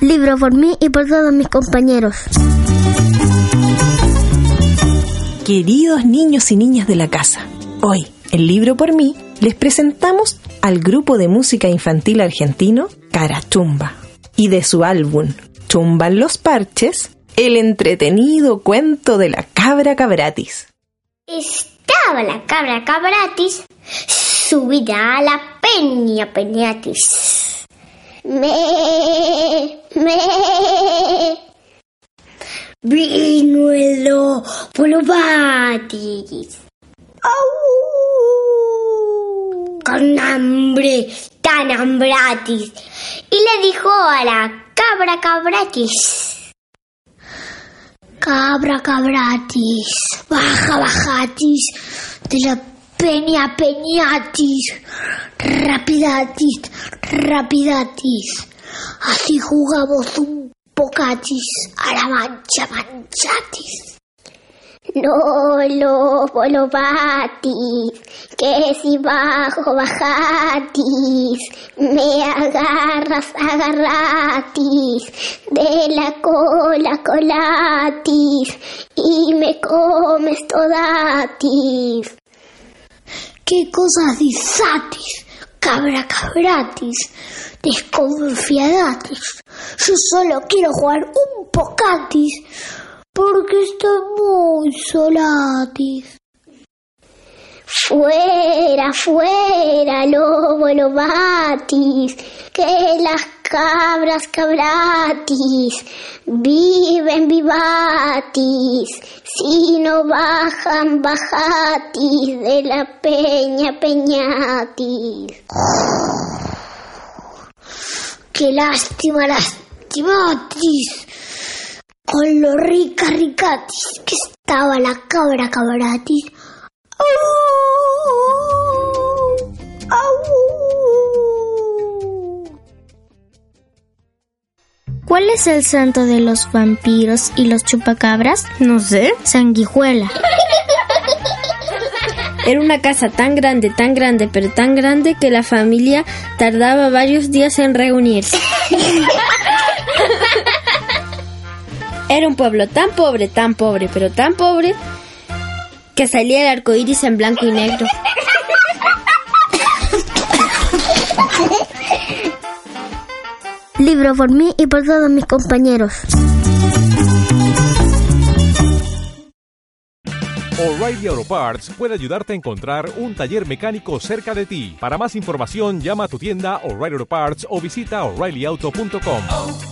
Libro, por mí y por todos mis compañeros. Queridos niños y niñas de la casa, hoy, en Libro por mí, les presentamos al grupo de música infantil argentino Carachumba y de su álbum Chumban los Parches, el entretenido cuento de la cabra cabratis. Estaba la cabra cabratis subida a la peña peñatis. Me, me. Vino el polobatis. Con hambre, tan hambratis. Y le dijo a la cabra cabratis. Cabra cabratis, baja bajatis, de la peña peñatis, rapidatis, rapidatis. Así jugamos un pocatis a la mancha manchatis. No lo batis, que si bajo bajatis, me agarras agarratis, de la cola colatis, y me comes todatis. ¿Qué cosas disatis? Cabra cabratis, desconfiadatis. Yo solo quiero jugar un pocatis porque estoy muy solatis. Fuera, fuera, lobo lobatis, que las cabras cabratis viven vivatis, si no bajan bajatis de la peña peñatis. Qué lástima, lastimatis con lo rica ricatis que estaba la cabra cabratis. ¡Au! ¡Au! ¿Cuál es el santo de los vampiros y los chupacabras? No sé. Sanguijuela. Era una casa tan grande, tan grande, pero tan grande que la familia tardaba varios días en reunirse. Era un pueblo tan pobre, tan pobre, pero tan pobre que salía el arco iris en blanco y negro. Libro por mí y por todos mis compañeros. O'Reilly Auto Parts puede ayudarte a encontrar un taller mecánico cerca de ti. Para más información, llama a tu tienda O'Reilly Auto Parts o visita oreillyauto.com.